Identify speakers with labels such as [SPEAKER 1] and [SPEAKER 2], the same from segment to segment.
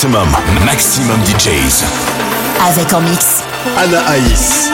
[SPEAKER 1] Maximum, Maximum DJs.
[SPEAKER 2] Avec en mix.
[SPEAKER 3] Anna Aïs.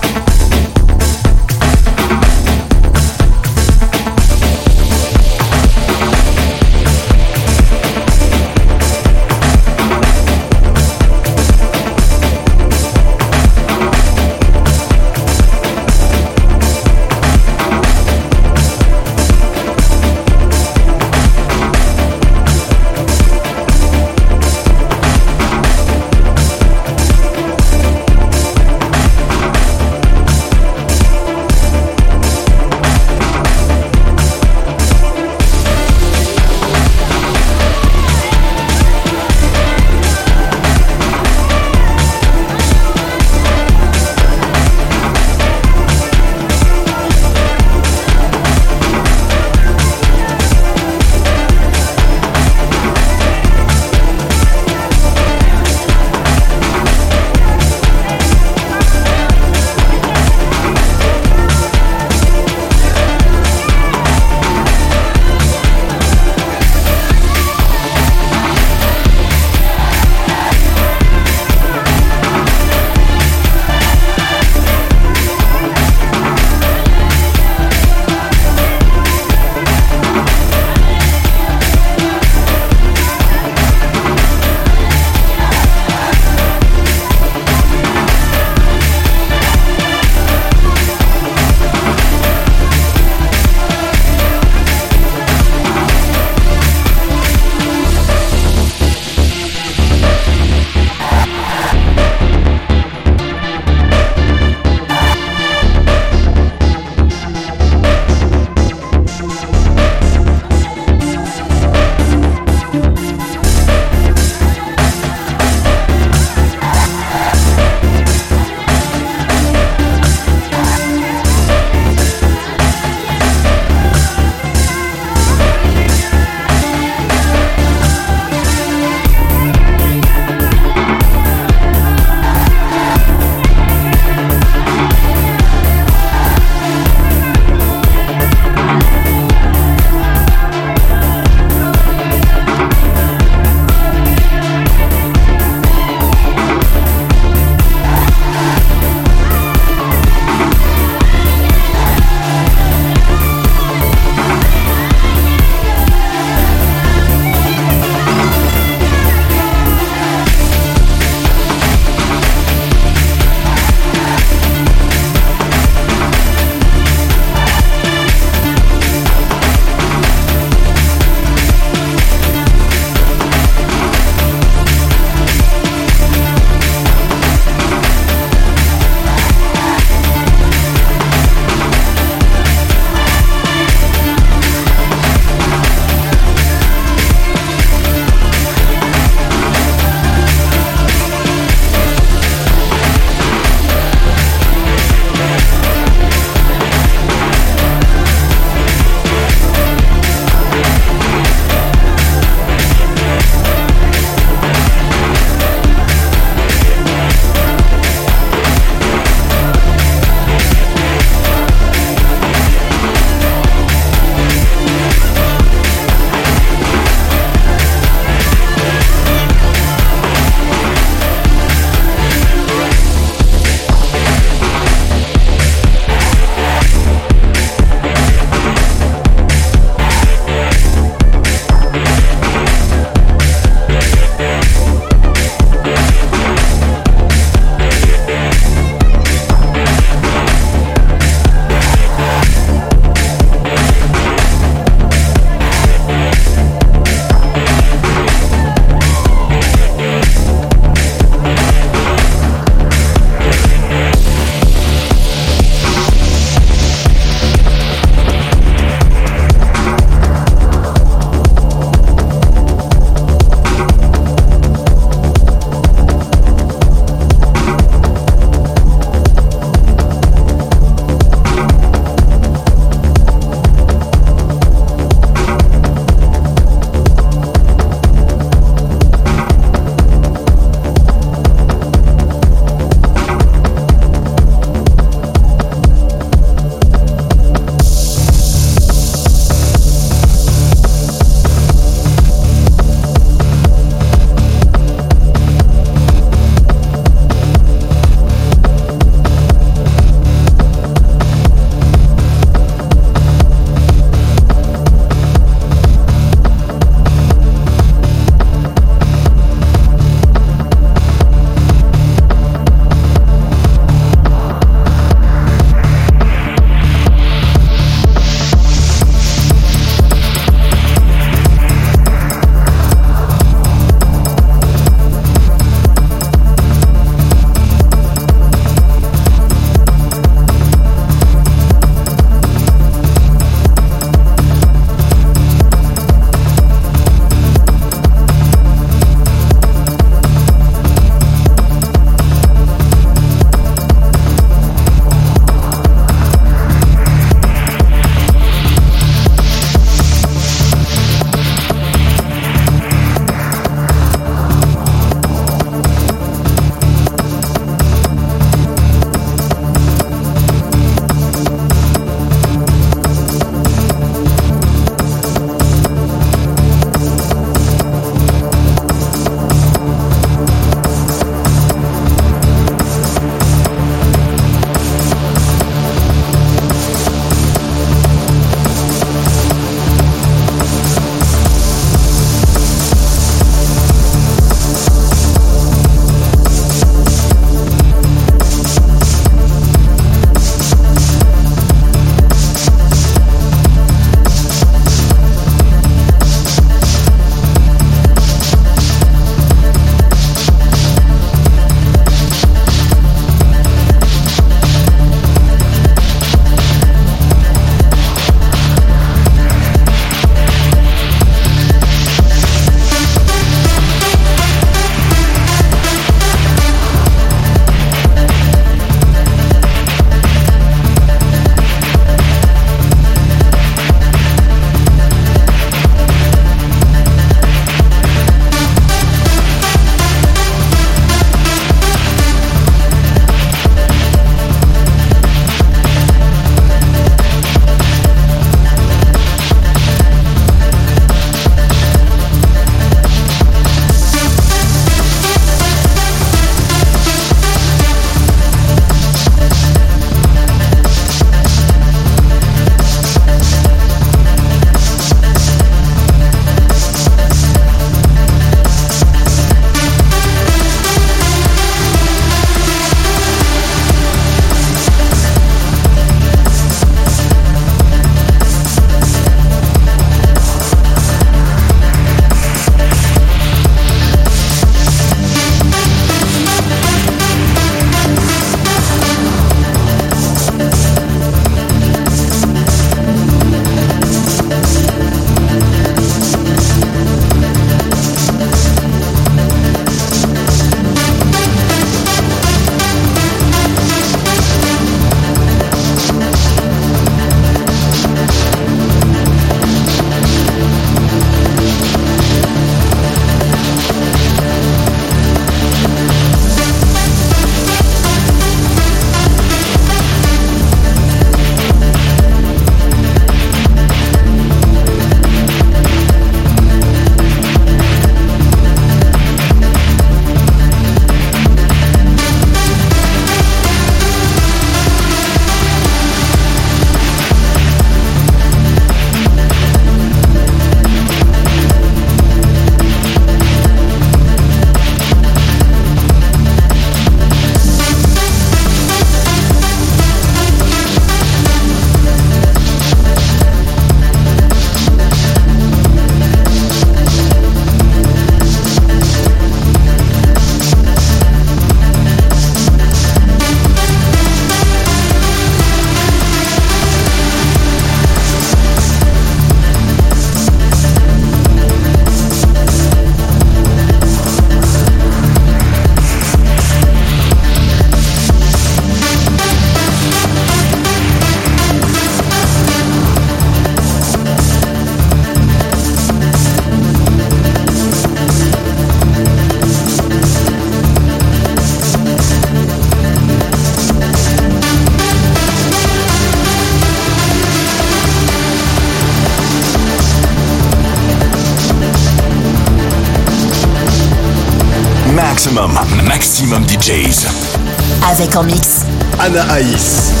[SPEAKER 3] Anna Aïs.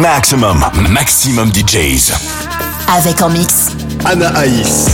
[SPEAKER 1] Maximum, maximum DJs.
[SPEAKER 2] Avec en mix.
[SPEAKER 4] Anna Aïs.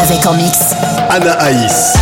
[SPEAKER 5] Avec en mix. Anaïs.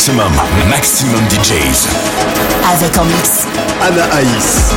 [SPEAKER 1] Maximum, maximum DJs.
[SPEAKER 2] Avec en mix.
[SPEAKER 6] Anna Aïs.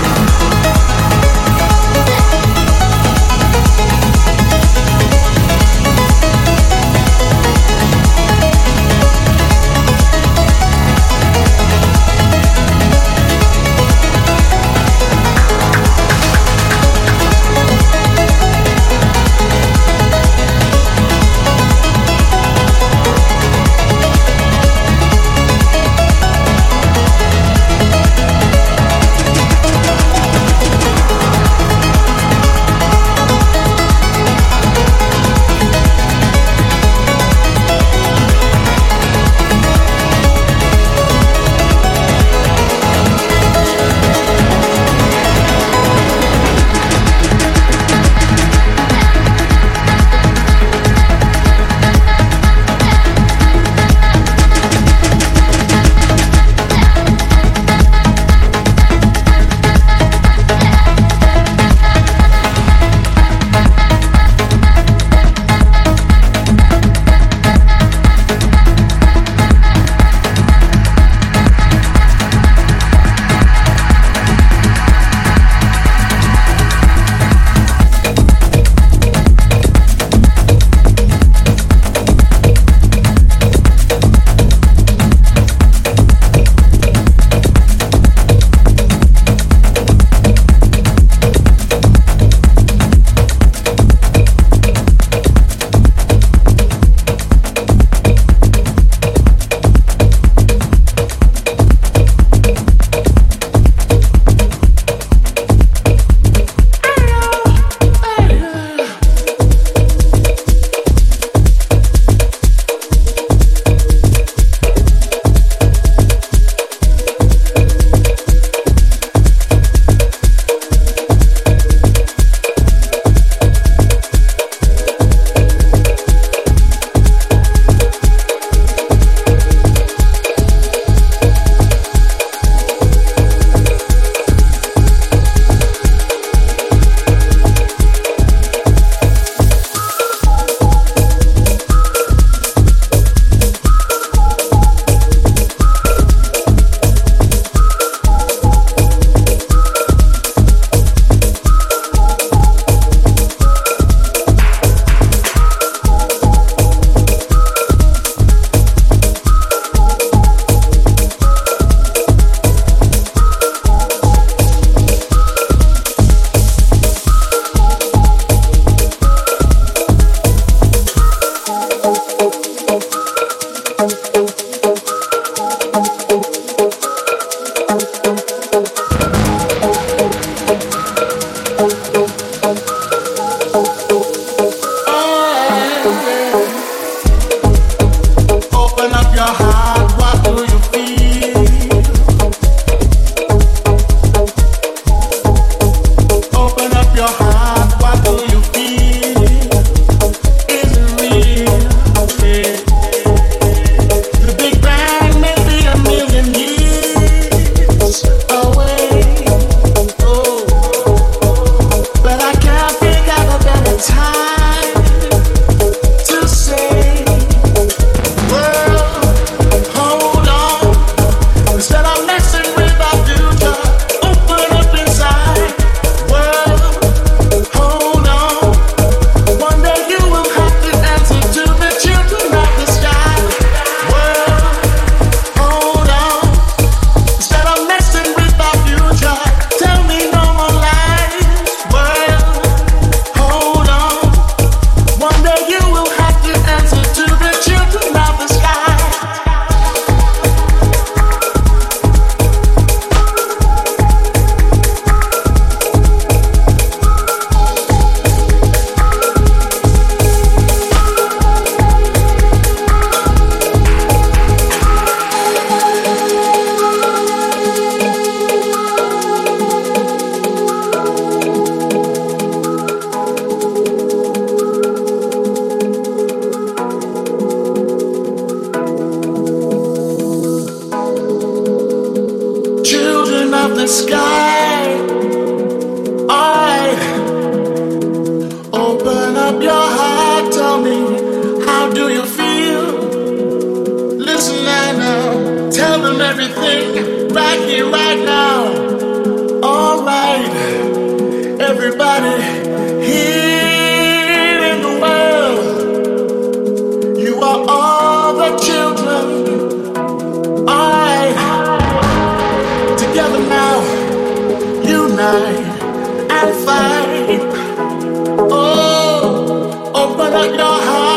[SPEAKER 6] break the heart.